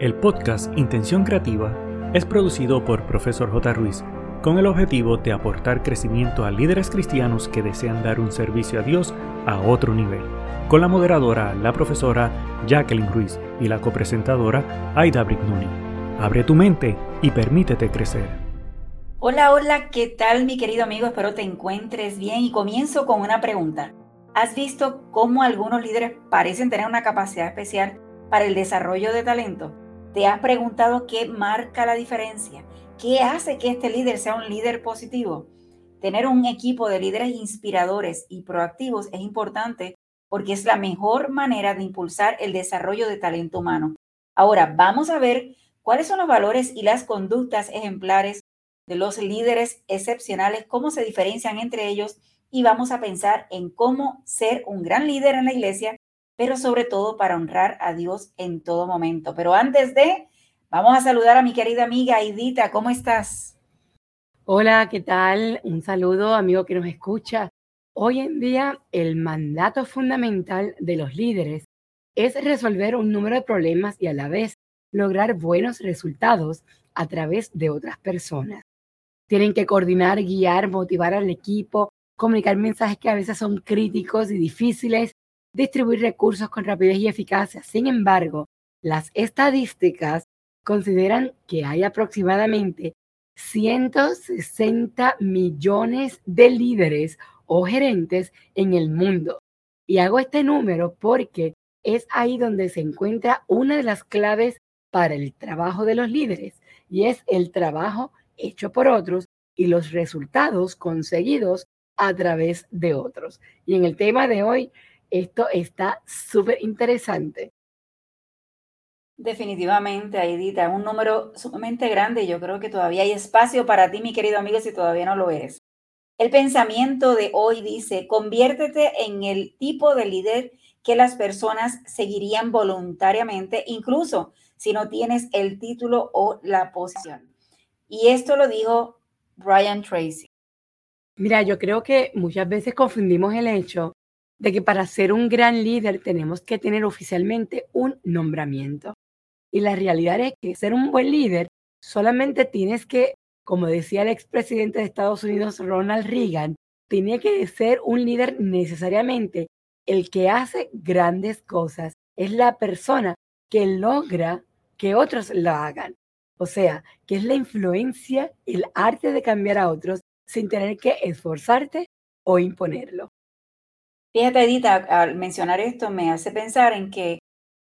El podcast Intención Creativa es producido por Profesor J. Ruiz con el objetivo de aportar crecimiento a líderes cristianos que desean dar un servicio a Dios a otro nivel, con la moderadora, la profesora Jacqueline Ruiz y la copresentadora Aida Brignoni. Abre tu mente y permítete crecer. Hola, hola, ¿qué tal mi querido amigo? Espero te encuentres bien y comienzo con una pregunta. ¿Has visto cómo algunos líderes parecen tener una capacidad especial para el desarrollo de talento? ¿Te has preguntado qué marca la diferencia? ¿Qué hace que este líder sea un líder positivo? Tener un equipo de líderes inspiradores y proactivos es importante porque es la mejor manera de impulsar el desarrollo de talento humano. Ahora, vamos a ver cuáles son los valores y las conductas ejemplares de los líderes excepcionales, cómo se diferencian entre ellos y vamos a pensar en cómo ser un gran líder en la iglesia pero sobre todo para honrar a Dios en todo momento. Pero antes de, vamos a saludar a mi querida amiga Idita, ¿cómo estás? Hola, ¿qué tal? Un saludo, amigo que nos escucha. Hoy en día, el mandato fundamental de los líderes es resolver un número de problemas y a la vez lograr buenos resultados a través de otras personas. Tienen que coordinar, guiar, motivar al equipo, comunicar mensajes que a veces son críticos y difíciles distribuir recursos con rapidez y eficacia. Sin embargo, las estadísticas consideran que hay aproximadamente 160 millones de líderes o gerentes en el mundo. Y hago este número porque es ahí donde se encuentra una de las claves para el trabajo de los líderes y es el trabajo hecho por otros y los resultados conseguidos a través de otros. Y en el tema de hoy esto está súper interesante. Definitivamente, Aidita, un número sumamente grande. Yo creo que todavía hay espacio para ti, mi querido amigo, si todavía no lo eres. El pensamiento de hoy dice, conviértete en el tipo de líder que las personas seguirían voluntariamente, incluso si no tienes el título o la posición. Y esto lo dijo Brian Tracy. Mira, yo creo que muchas veces confundimos el hecho de que para ser un gran líder tenemos que tener oficialmente un nombramiento. Y la realidad es que ser un buen líder solamente tienes que, como decía el expresidente de Estados Unidos Ronald Reagan, tiene que ser un líder necesariamente el que hace grandes cosas. Es la persona que logra que otros lo hagan. O sea, que es la influencia, el arte de cambiar a otros sin tener que esforzarte o imponerlo. Fíjate, Edita, al mencionar esto me hace pensar en que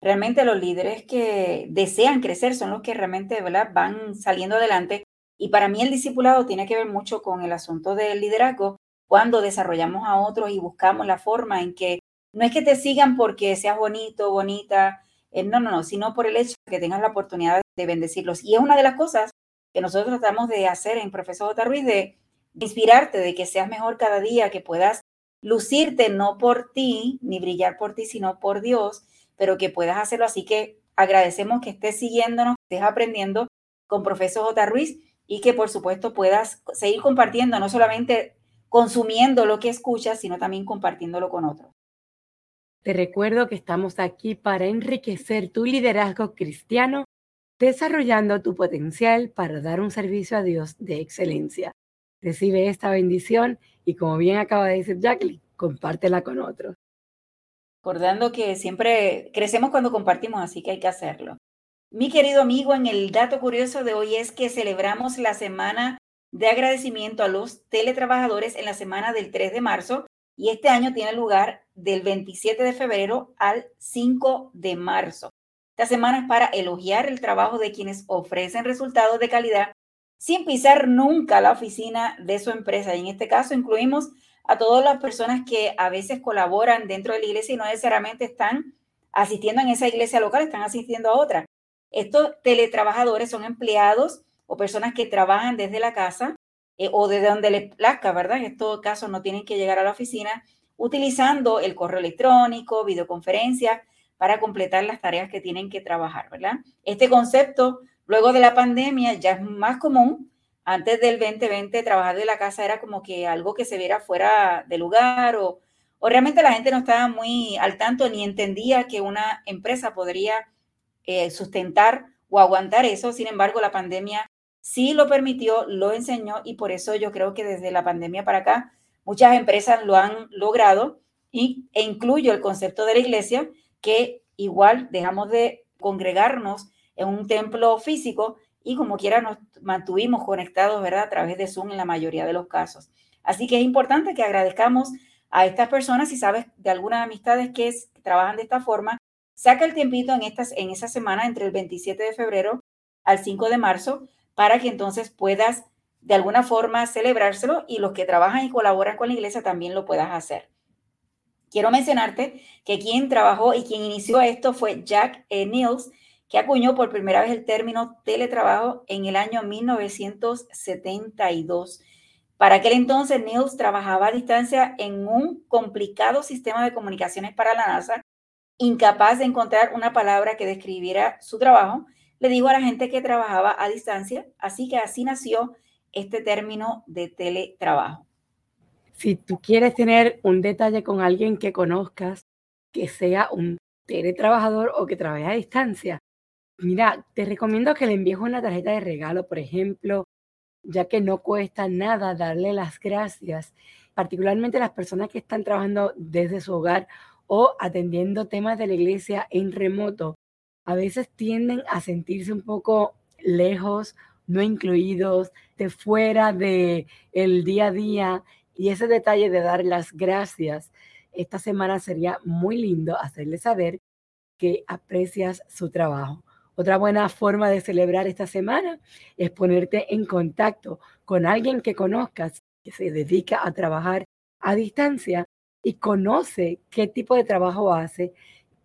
realmente los líderes que desean crecer son los que realmente ¿verdad? van saliendo adelante. Y para mí el discipulado tiene que ver mucho con el asunto del liderazgo, cuando desarrollamos a otros y buscamos la forma en que no es que te sigan porque seas bonito, bonita, eh, no, no, no, sino por el hecho de que tengas la oportunidad de bendecirlos. Y es una de las cosas que nosotros tratamos de hacer en Profesor J. Ruiz, de inspirarte, de que seas mejor cada día, que puedas lucirte no por ti, ni brillar por ti, sino por Dios, pero que puedas hacerlo. Así que agradecemos que estés siguiéndonos, que estés aprendiendo con Profesor J. Ruiz y que por supuesto puedas seguir compartiendo, no solamente consumiendo lo que escuchas, sino también compartiéndolo con otros. Te recuerdo que estamos aquí para enriquecer tu liderazgo cristiano, desarrollando tu potencial para dar un servicio a Dios de excelencia. Recibe esta bendición y como bien acaba de decir Jacqueline, compártela con otros. Recordando que siempre crecemos cuando compartimos, así que hay que hacerlo. Mi querido amigo, en el dato curioso de hoy es que celebramos la semana de agradecimiento a los teletrabajadores en la semana del 3 de marzo y este año tiene lugar del 27 de febrero al 5 de marzo. Esta semana es para elogiar el trabajo de quienes ofrecen resultados de calidad sin pisar nunca la oficina de su empresa. Y en este caso incluimos a todas las personas que a veces colaboran dentro de la iglesia y no necesariamente están asistiendo en esa iglesia local, están asistiendo a otra. Estos teletrabajadores son empleados o personas que trabajan desde la casa eh, o desde donde les plazca, ¿verdad? En estos casos no tienen que llegar a la oficina utilizando el correo electrónico, videoconferencia para completar las tareas que tienen que trabajar, ¿verdad? Este concepto Luego de la pandemia ya es más común. Antes del 2020 trabajar de la casa era como que algo que se viera fuera de lugar o, o realmente la gente no estaba muy al tanto ni entendía que una empresa podría eh, sustentar o aguantar eso. Sin embargo, la pandemia sí lo permitió, lo enseñó y por eso yo creo que desde la pandemia para acá muchas empresas lo han logrado y, e incluyo el concepto de la iglesia que igual dejamos de congregarnos en un templo físico y como quiera nos mantuvimos conectados, ¿verdad? A través de Zoom en la mayoría de los casos. Así que es importante que agradezcamos a estas personas, si sabes de algunas amistades que, trabajan de esta forma, saca el tiempito en, estas, en esa semana entre el 27 de febrero al 5 de marzo para que entonces puedas de alguna forma celebrárselo y los que trabajan y colaboran con la iglesia también lo puedas hacer. Quiero mencionarte que quien trabajó y quien inició esto fue Jack e. Niels, que acuñó por primera vez el término teletrabajo en el año 1972. Para aquel entonces, Niels trabajaba a distancia en un complicado sistema de comunicaciones para la NASA, incapaz de encontrar una palabra que describiera su trabajo. Le dijo a la gente que trabajaba a distancia, así que así nació este término de teletrabajo. Si tú quieres tener un detalle con alguien que conozcas, que sea un teletrabajador o que trabaje a distancia, Mira, te recomiendo que le envíes una tarjeta de regalo, por ejemplo, ya que no cuesta nada darle las gracias, particularmente las personas que están trabajando desde su hogar o atendiendo temas de la iglesia en remoto. A veces tienden a sentirse un poco lejos, no incluidos, de fuera de el día a día y ese detalle de dar las gracias esta semana sería muy lindo hacerle saber que aprecias su trabajo. Otra buena forma de celebrar esta semana es ponerte en contacto con alguien que conozcas que se dedica a trabajar a distancia y conoce qué tipo de trabajo hace,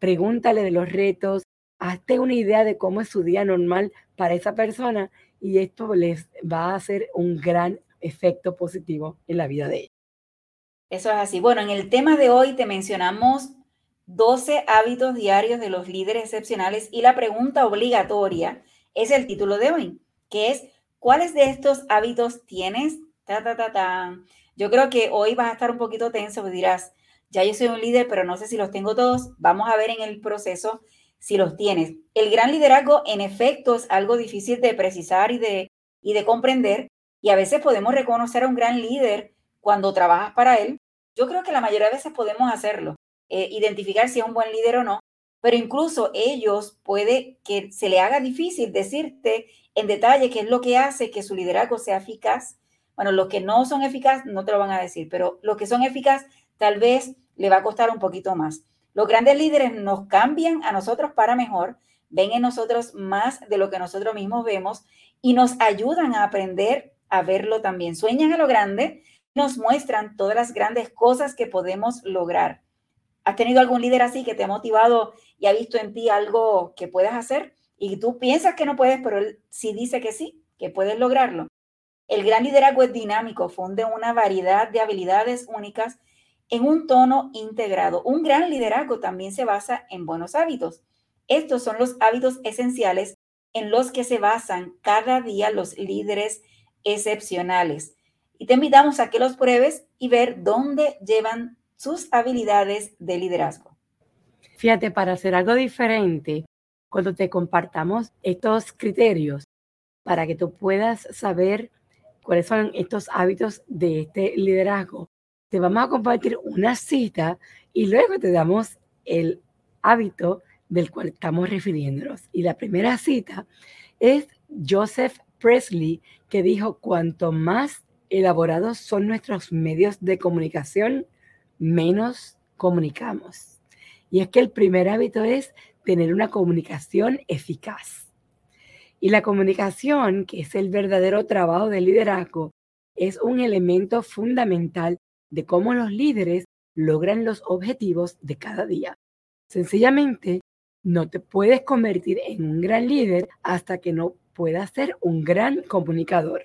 pregúntale de los retos, hazte una idea de cómo es su día normal para esa persona y esto les va a hacer un gran efecto positivo en la vida de ella. Eso es así. Bueno, en el tema de hoy te mencionamos 12 hábitos diarios de los líderes excepcionales y la pregunta obligatoria es el título de hoy, que es ¿cuáles de estos hábitos tienes? Ta, ta, ta, ta. Yo creo que hoy vas a estar un poquito tenso y dirás, ya yo soy un líder, pero no sé si los tengo todos. Vamos a ver en el proceso si los tienes. El gran liderazgo, en efecto, es algo difícil de precisar y de, y de comprender. Y a veces podemos reconocer a un gran líder cuando trabajas para él. Yo creo que la mayoría de veces podemos hacerlo. Eh, identificar si es un buen líder o no, pero incluso ellos puede que se le haga difícil decirte en detalle qué es lo que hace que su liderazgo sea eficaz. Bueno, los que no son eficaz no te lo van a decir, pero los que son eficaz tal vez le va a costar un poquito más. Los grandes líderes nos cambian a nosotros para mejor, ven en nosotros más de lo que nosotros mismos vemos y nos ayudan a aprender a verlo también. Sueñan a lo grande, nos muestran todas las grandes cosas que podemos lograr. ¿Has tenido algún líder así que te ha motivado y ha visto en ti algo que puedas hacer? Y tú piensas que no puedes, pero él sí dice que sí, que puedes lograrlo. El gran liderazgo es dinámico, funde una variedad de habilidades únicas en un tono integrado. Un gran liderazgo también se basa en buenos hábitos. Estos son los hábitos esenciales en los que se basan cada día los líderes excepcionales. Y te invitamos a que los pruebes y ver dónde llevan sus habilidades de liderazgo. Fíjate, para hacer algo diferente, cuando te compartamos estos criterios, para que tú puedas saber cuáles son estos hábitos de este liderazgo, te vamos a compartir una cita y luego te damos el hábito del cual estamos refiriéndonos. Y la primera cita es Joseph Presley, que dijo, cuanto más elaborados son nuestros medios de comunicación, menos comunicamos. Y es que el primer hábito es tener una comunicación eficaz. Y la comunicación, que es el verdadero trabajo del liderazgo, es un elemento fundamental de cómo los líderes logran los objetivos de cada día. Sencillamente, no te puedes convertir en un gran líder hasta que no puedas ser un gran comunicador.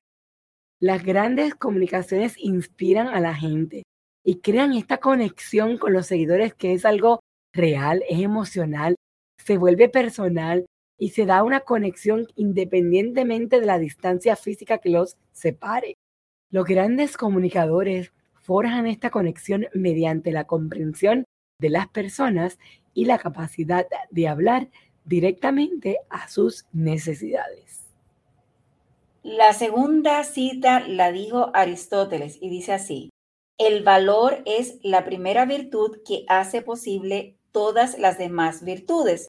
Las grandes comunicaciones inspiran a la gente, y crean esta conexión con los seguidores que es algo real, es emocional, se vuelve personal y se da una conexión independientemente de la distancia física que los separe. Los grandes comunicadores forjan esta conexión mediante la comprensión de las personas y la capacidad de hablar directamente a sus necesidades. La segunda cita la dijo Aristóteles y dice así, el valor es la primera virtud que hace posible todas las demás virtudes.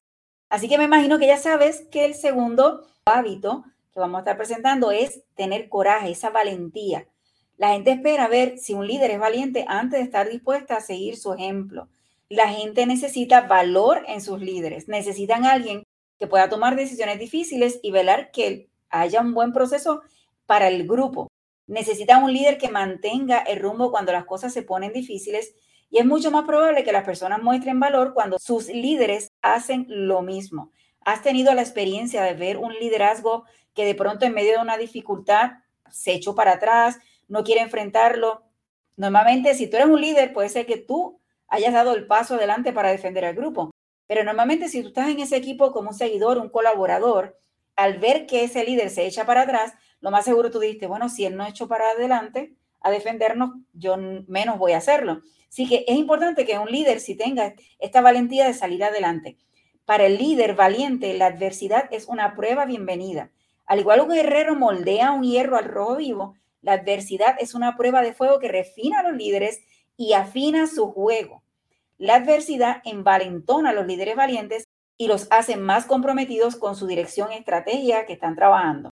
Así que me imagino que ya sabes que el segundo hábito que vamos a estar presentando es tener coraje, esa valentía. La gente espera ver si un líder es valiente antes de estar dispuesta a seguir su ejemplo. La gente necesita valor en sus líderes, necesitan alguien que pueda tomar decisiones difíciles y velar que haya un buen proceso para el grupo. Necesitan un líder que mantenga el rumbo cuando las cosas se ponen difíciles y es mucho más probable que las personas muestren valor cuando sus líderes hacen lo mismo. ¿Has tenido la experiencia de ver un liderazgo que de pronto en medio de una dificultad se echó para atrás, no quiere enfrentarlo? Normalmente, si tú eres un líder, puede ser que tú hayas dado el paso adelante para defender al grupo. Pero normalmente, si tú estás en ese equipo como un seguidor, un colaborador, al ver que ese líder se echa para atrás, lo más seguro tú dijiste, bueno, si él no echó para adelante a defendernos, yo menos voy a hacerlo. Así que es importante que un líder si tenga esta valentía de salir adelante. Para el líder valiente, la adversidad es una prueba bienvenida. Al igual un guerrero moldea un hierro al rojo vivo, la adversidad es una prueba de fuego que refina a los líderes y afina su juego. La adversidad envalentona a los líderes valientes y los hace más comprometidos con su dirección estrategia que están trabajando.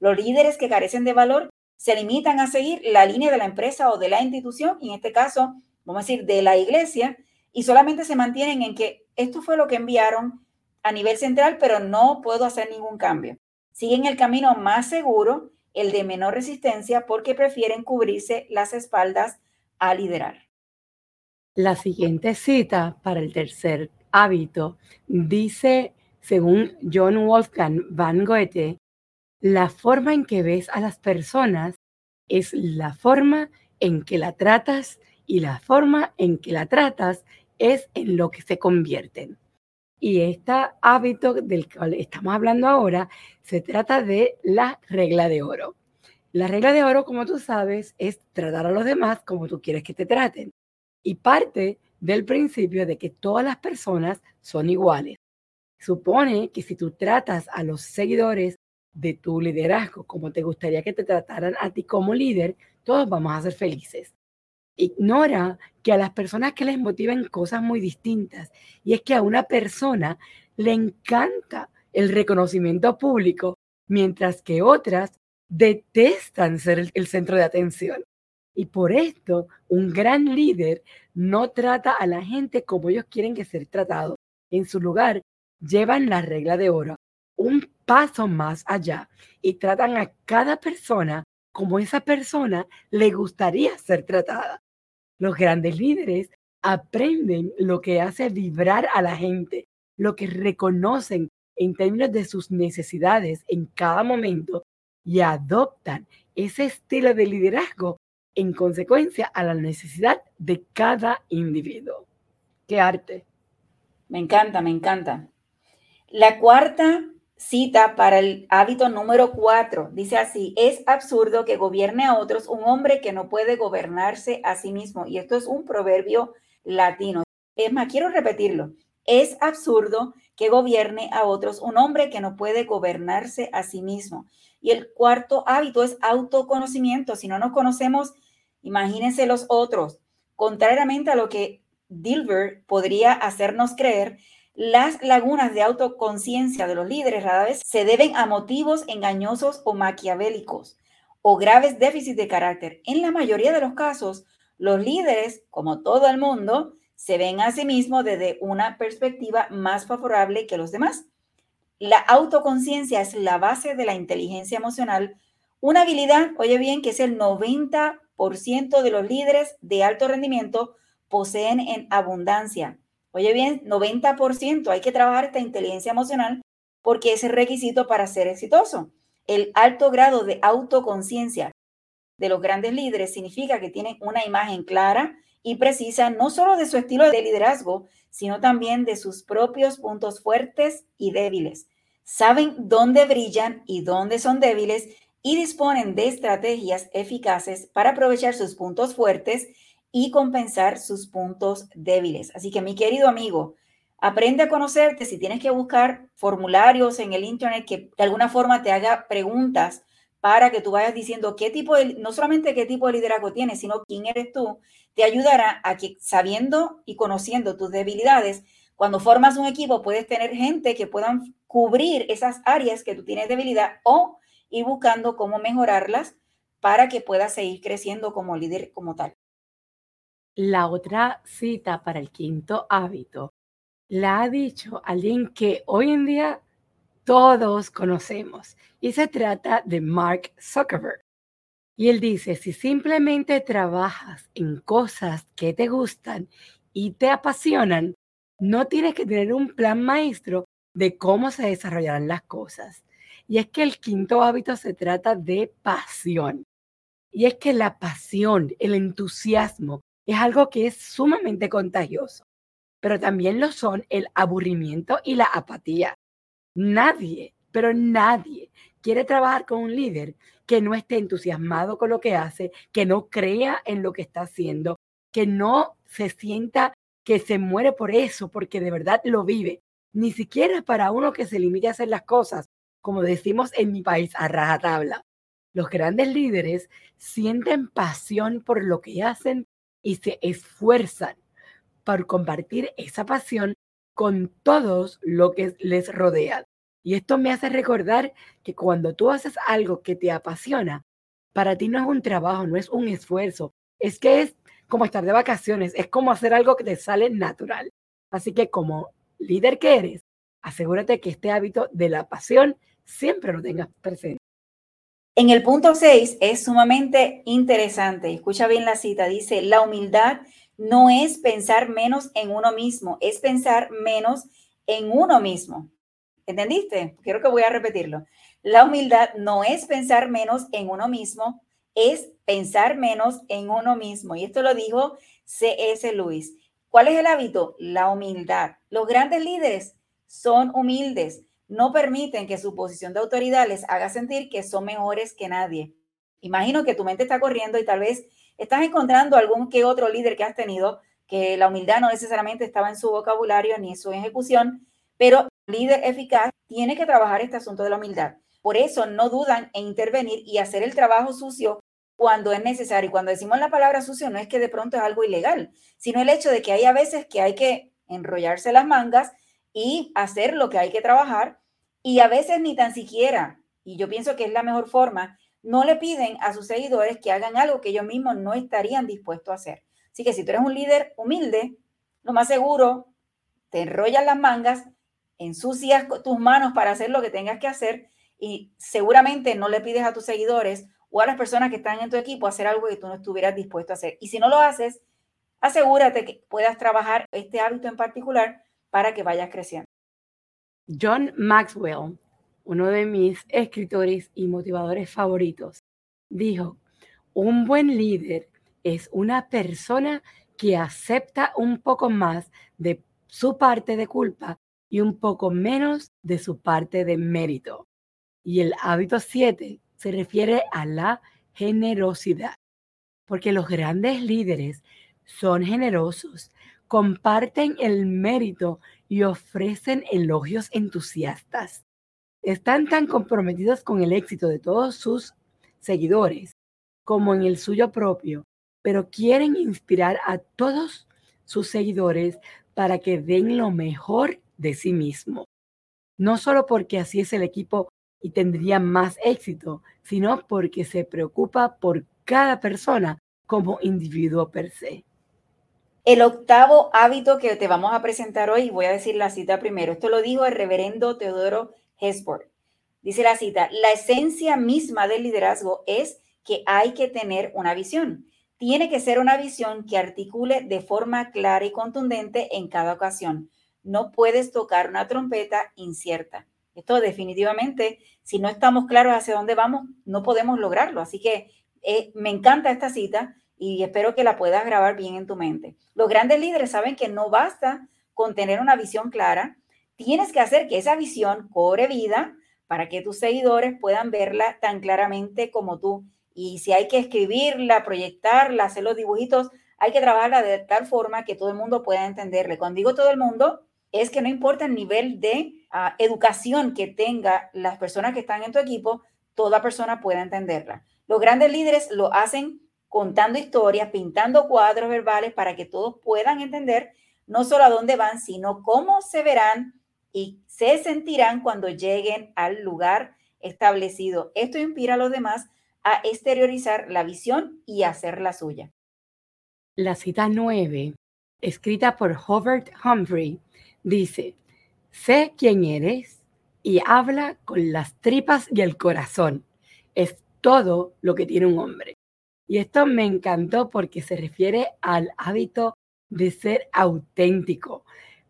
Los líderes que carecen de valor se limitan a seguir la línea de la empresa o de la institución, en este caso, vamos a decir, de la iglesia, y solamente se mantienen en que esto fue lo que enviaron a nivel central, pero no puedo hacer ningún cambio. Siguen el camino más seguro, el de menor resistencia, porque prefieren cubrirse las espaldas a liderar. La siguiente cita para el tercer hábito dice, según John Wolfgang van Goethe, la forma en que ves a las personas es la forma en que la tratas y la forma en que la tratas es en lo que se convierten. Y este hábito del cual estamos hablando ahora se trata de la regla de oro. La regla de oro, como tú sabes, es tratar a los demás como tú quieres que te traten. Y parte del principio de que todas las personas son iguales. Supone que si tú tratas a los seguidores de tu liderazgo como te gustaría que te trataran a ti como líder, todos vamos a ser felices ignora que a las personas que les motivan cosas muy distintas. Y es que a una persona le encanta el reconocimiento público, mientras que otras detestan ser el, centro de atención. Y por esto, un gran líder no trata a la gente como ellos quieren que ser tratados. En su lugar, llevan la regla de oro paso más allá y tratan a cada persona como esa persona le gustaría ser tratada. Los grandes líderes aprenden lo que hace vibrar a la gente, lo que reconocen en términos de sus necesidades en cada momento y adoptan ese estilo de liderazgo en consecuencia a la necesidad de cada individuo. ¡Qué arte! Me encanta, me encanta. La cuarta cita para el hábito número cuatro. Dice así, es absurdo que gobierne a otros un hombre que no puede gobernarse a sí mismo. Y esto es un proverbio latino. Es más, quiero repetirlo. Es absurdo que gobierne a otros un hombre que no puede gobernarse a sí mismo. Y el cuarto hábito es autoconocimiento. Si no nos conocemos, imagínense los otros. Contrariamente a lo que Dilbert podría hacernos creer, las lagunas de autoconciencia de los líderes rara vez se deben a motivos engañosos o maquiavélicos o graves déficits de carácter. En la mayoría de los casos, los líderes, como todo el mundo, se ven a sí mismos desde una perspectiva más favorable que los demás. La autoconciencia es la base de la inteligencia emocional, una habilidad, oye bien, que es el 90% de los líderes de alto rendimiento poseen en abundancia. Oye bien, 90%. Hay que trabajar esta inteligencia emocional porque es el requisito para ser exitoso. El alto grado de autoconciencia de los grandes líderes significa que tienen una imagen clara y precisa no solo de su estilo de liderazgo, sino también de sus propios puntos fuertes y débiles. Saben dónde brillan y dónde son débiles y disponen de estrategias eficaces para aprovechar sus puntos fuertes y compensar sus puntos débiles. Así que mi querido amigo, Aprende a conocerte. Si tienes que buscar formularios en el Internet que de alguna forma te haga preguntas para que tú vayas diciendo qué tipo de, no solamente qué tipo de liderazgo tienes, sino quién eres tú, te ayudará a que sabiendo y conociendo tus debilidades, cuando formas un equipo puedes tener gente que puedan cubrir esas áreas que tú tienes debilidad o ir buscando cómo mejorarlas para que puedas seguir creciendo como líder como tal. La otra cita para el quinto hábito la ha dicho alguien que hoy en día todos conocemos y se trata de Mark Zuckerberg. Y él dice, si simplemente trabajas en cosas que te gustan y te apasionan, no tienes que tener un plan maestro de cómo se desarrollarán las cosas. Y es que el quinto hábito se trata de pasión. Y es que la pasión, el entusiasmo, es algo que es sumamente contagioso, pero también lo son el aburrimiento y la apatía. Nadie, pero nadie quiere trabajar con un líder que no esté entusiasmado con lo que hace, que no crea en lo que está haciendo, que no se sienta que se muere por eso, porque de verdad lo vive. Ni siquiera para uno que se limite a hacer las cosas, como decimos en mi país, a rajatabla. Los grandes líderes sienten pasión por lo que hacen y se esfuerzan por compartir esa pasión con todos lo que les rodea. Y esto me hace recordar que cuando tú haces algo que te apasiona, para ti no es un trabajo, no es un esfuerzo, es que es como estar de vacaciones, es como hacer algo que te sale natural. Así que como líder que eres, asegúrate que este hábito de la pasión siempre lo tengas presente. En el punto 6 es sumamente interesante. Escucha bien la cita. Dice, la humildad no es pensar menos en uno mismo, es pensar menos en uno mismo. ¿Entendiste? Quiero que voy a repetirlo. La humildad no es pensar menos en uno mismo, es pensar menos en uno mismo. Y esto lo dijo C.S. Lewis. ¿Cuál es el hábito? La humildad. Los grandes líderes son humildes no permiten que su posición de autoridad les haga sentir que son mejores que nadie. Imagino que tu mente está corriendo y tal vez estás encontrando algún que otro líder que has tenido que la humildad no necesariamente estaba en su vocabulario ni en su ejecución, pero líder eficaz tiene que trabajar este asunto de la humildad. Por eso no dudan en intervenir y hacer el trabajo sucio cuando es necesario. Y cuando decimos la palabra sucio no es que de pronto es algo ilegal, sino el hecho de que hay a veces que hay que enrollarse las mangas y hacer lo que hay que trabajar y a veces ni tan siquiera, y yo pienso que es la mejor forma, no le piden a sus seguidores que hagan algo que ellos mismos no estarían dispuestos a hacer. Así que si tú eres un líder humilde, lo más seguro, te enrollas las mangas, ensucias tus manos para hacer lo que tengas que hacer y seguramente no le pides a tus seguidores o a las personas que están en tu equipo hacer algo que tú no estuvieras dispuesto a hacer. Y si no lo haces, asegúrate que puedas trabajar este hábito en particular para que vayas creciendo. John Maxwell, uno de mis escritores y motivadores favoritos, dijo, un buen líder es una persona que acepta un poco más de su parte de culpa y un poco menos de su parte de mérito. Y el hábito 7 se refiere a la generosidad, porque los grandes líderes son generosos, comparten el mérito y ofrecen elogios entusiastas. Están tan comprometidos con el éxito de todos sus seguidores como en el suyo propio, pero quieren inspirar a todos sus seguidores para que den lo mejor de sí mismo. No solo porque así es el equipo y tendría más éxito, sino porque se preocupa por cada persona como individuo per se. El octavo hábito que te vamos a presentar hoy, voy a decir la cita primero, esto lo dijo el reverendo Teodoro Hesburgh. Dice la cita, la esencia misma del liderazgo es que hay que tener una visión. Tiene que ser una visión que articule de forma clara y contundente en cada ocasión. No puedes tocar una trompeta incierta. Esto definitivamente, si no estamos claros hacia dónde vamos, no podemos lograrlo. Así que eh, me encanta esta cita y espero que la puedas grabar bien en tu mente. Los grandes líderes saben que no basta con tener una visión clara, tienes que hacer que esa visión cobre vida para que tus seguidores puedan verla tan claramente como tú. Y si hay que escribirla, proyectarla, hacer los dibujitos, hay que trabajarla de tal forma que todo el mundo pueda entenderle. Cuando digo todo el mundo, es que no importa el nivel de ah, educación que tenga las personas que están en tu equipo, toda persona pueda entenderla. Los grandes líderes lo hacen contando historias, pintando cuadros verbales para que todos puedan entender no solo a dónde van, sino cómo se verán y se sentirán cuando lleguen al lugar establecido. Esto inspira a los demás a exteriorizar la visión y hacer la suya. La cita 9, escrita por Hobart Humphrey, dice, sé quién eres y habla con las tripas y el corazón. Es todo lo que tiene un hombre. Y esto me encantó porque se refiere al hábito de ser auténtico,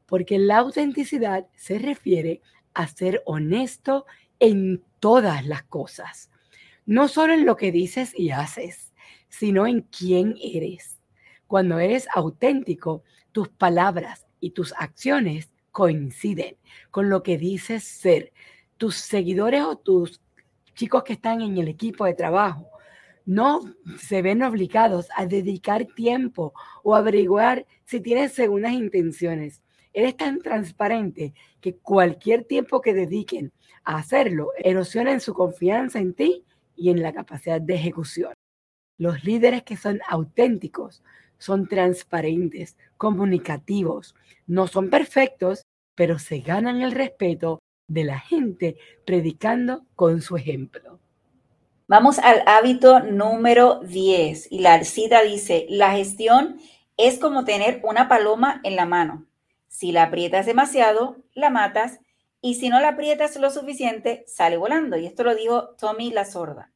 porque la autenticidad se refiere a ser honesto en todas las cosas, no solo en lo que dices y haces, sino en quién eres. Cuando eres auténtico, tus palabras y tus acciones coinciden con lo que dices ser. Tus seguidores o tus chicos que están en el equipo de trabajo no se ven obligados a dedicar tiempo o averiguar si tienes segundas intenciones. Eres tan transparente que cualquier tiempo que dediquen a hacerlo erosiona su confianza en ti y en la capacidad de ejecución. Los líderes que son auténticos son transparentes, comunicativos, no son perfectos, pero se ganan el respeto de la gente predicando con su ejemplo. Vamos al hábito número 10 y la cita dice, la gestión es como tener una paloma en la mano. Si la aprietas demasiado, la matas y si no la aprietas lo suficiente, sale volando. Y esto lo dijo Tommy la sorda.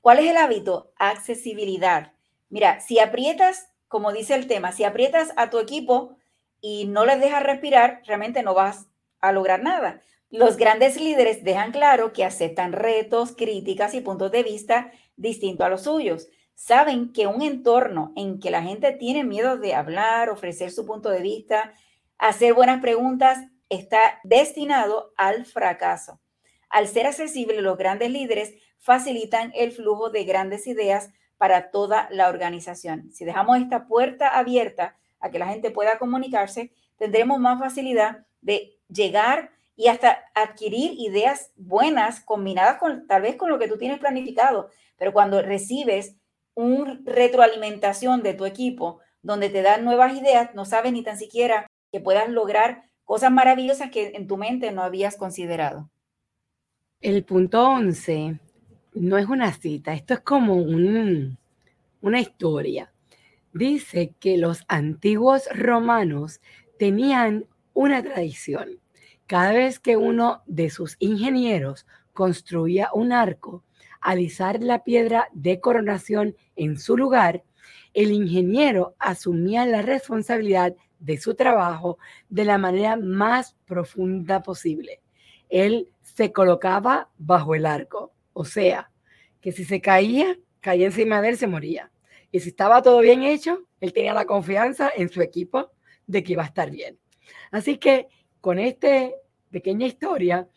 ¿Cuál es el hábito? Accesibilidad. Mira, si aprietas, como dice el tema, si aprietas a tu equipo y no les dejas respirar, realmente no vas a lograr nada. Los grandes líderes dejan claro que aceptan retos, críticas y puntos de vista distintos a los suyos. Saben que un entorno en que la gente tiene miedo de hablar, ofrecer su punto de vista, hacer buenas preguntas, está destinado al fracaso. Al ser accesible, los grandes líderes facilitan el flujo de grandes ideas para toda la organización. Si dejamos esta puerta abierta a que la gente pueda comunicarse, tendremos más facilidad de llegar y hasta adquirir ideas buenas combinadas con tal vez con lo que tú tienes planificado. Pero cuando recibes una retroalimentación de tu equipo donde te dan nuevas ideas, no sabes ni tan siquiera que puedas lograr cosas maravillosas que en tu mente no habías considerado. El punto 11 no es una cita, esto es como una historia. Dice que los antiguos romanos tenían una tradición cada vez que uno de sus ingenieros construía un arco, alisar la piedra de coronación en su lugar, el ingeniero asumía la responsabilidad de su trabajo de la manera más profunda posible. Él se colocaba bajo el arco, o sea, que si se caía, caía encima de él, se moría. Y si estaba todo bien hecho, él tenía la confianza en su equipo de que iba a estar bien. Así que con esta pequeña historia,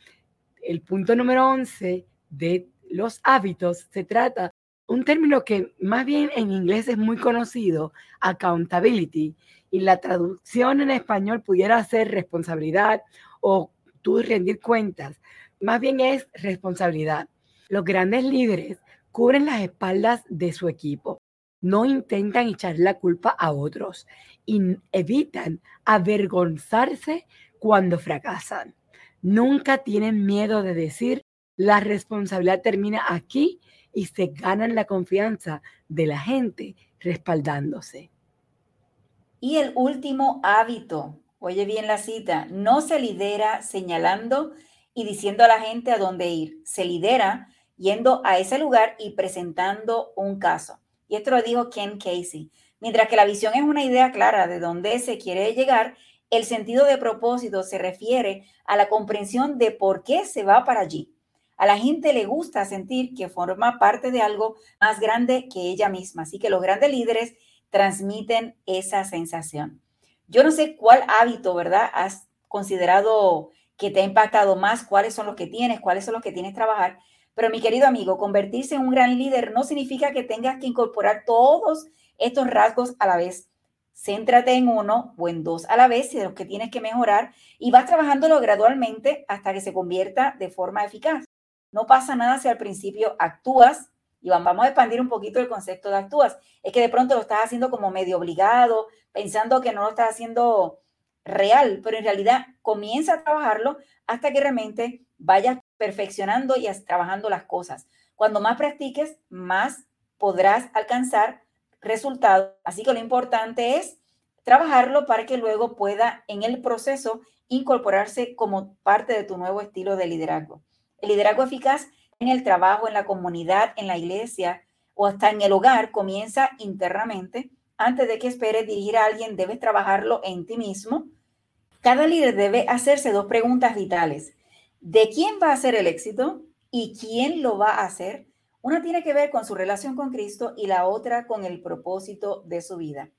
el punto número 11 de los hábitos se trata un término que más bien en inglés es muy conocido, accountability, y la traducción en español pudiera ser responsabilidad o tú rendir cuentas. Más bien es responsabilidad. Los grandes líderes cubren las espaldas de su equipo. No intentan echar la culpa a otros y evitan avergonzarse cuando fracasan. Nunca tienen miedo de decir, la responsabilidad termina aquí y se ganan la confianza de la gente respaldándose. Y el último hábito, oye bien la cita, no se lidera señalando y diciendo a la gente a dónde ir, se lidera yendo a ese lugar y presentando un caso. Y esto lo dijo Ken Casey. Mientras que la visión es una idea clara de dónde se quiere llegar, el sentido de propósito se refiere a la comprensión de por qué se va para allí. A la gente le gusta sentir que forma parte de algo más grande que ella misma. Así que los grandes líderes transmiten esa sensación. Yo no sé cuál hábito, ¿verdad? Has considerado que te ha impactado más, cuáles son los que tienes, cuáles son los que tienes que trabajar. Pero mi querido amigo, convertirse en un gran líder no significa que tengas que incorporar todos estos rasgos a la vez. Céntrate en uno o en dos a la vez, de los que tienes que mejorar, y vas trabajándolo gradualmente hasta que se convierta de forma eficaz. No pasa nada si al principio actúas, y vamos a expandir un poquito el concepto de actúas. Es que de pronto lo estás haciendo como medio obligado, pensando que no lo estás haciendo real, pero en realidad comienza a trabajarlo hasta que realmente vayas perfeccionando y trabajando las cosas. Cuando más practiques, más podrás alcanzar resultados. Así que lo importante es trabajarlo para que luego pueda en el proceso incorporarse como parte de tu nuevo estilo de liderazgo. El liderazgo eficaz en el trabajo, en la comunidad, en la iglesia o hasta en el hogar comienza internamente. Antes de que esperes dirigir a alguien, debes trabajarlo en ti mismo. Cada líder debe hacerse dos preguntas vitales. ¿De quién va a ser el éxito y quién lo va a hacer? Una tiene que ver con su relación con Cristo y la otra con el propósito de su vida.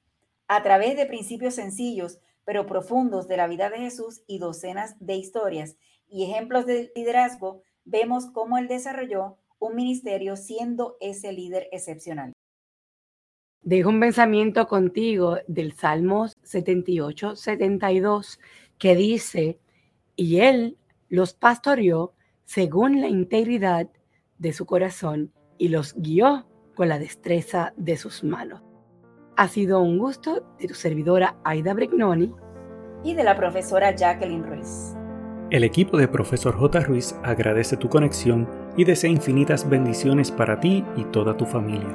A través de principios sencillos pero profundos de la vida de Jesús y docenas de historias y ejemplos de liderazgo, vemos cómo él desarrolló un ministerio siendo ese líder excepcional. Dejo un pensamiento contigo del Salmos 78, 72, que dice, y él los pastoreó según la integridad de su corazón y los guió con la destreza de sus manos. Ha sido un gusto de tu servidora Aida Brignoni y de la profesora Jacqueline Ruiz. El equipo de Profesor J. Ruiz agradece tu conexión y desea infinitas bendiciones para ti y toda tu familia.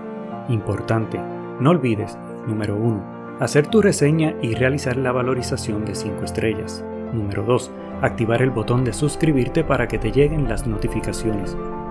Importante, no olvides, número 1, hacer tu reseña y realizar la valorización de 5 estrellas. Número 2, activar el botón de suscribirte para que te lleguen las notificaciones.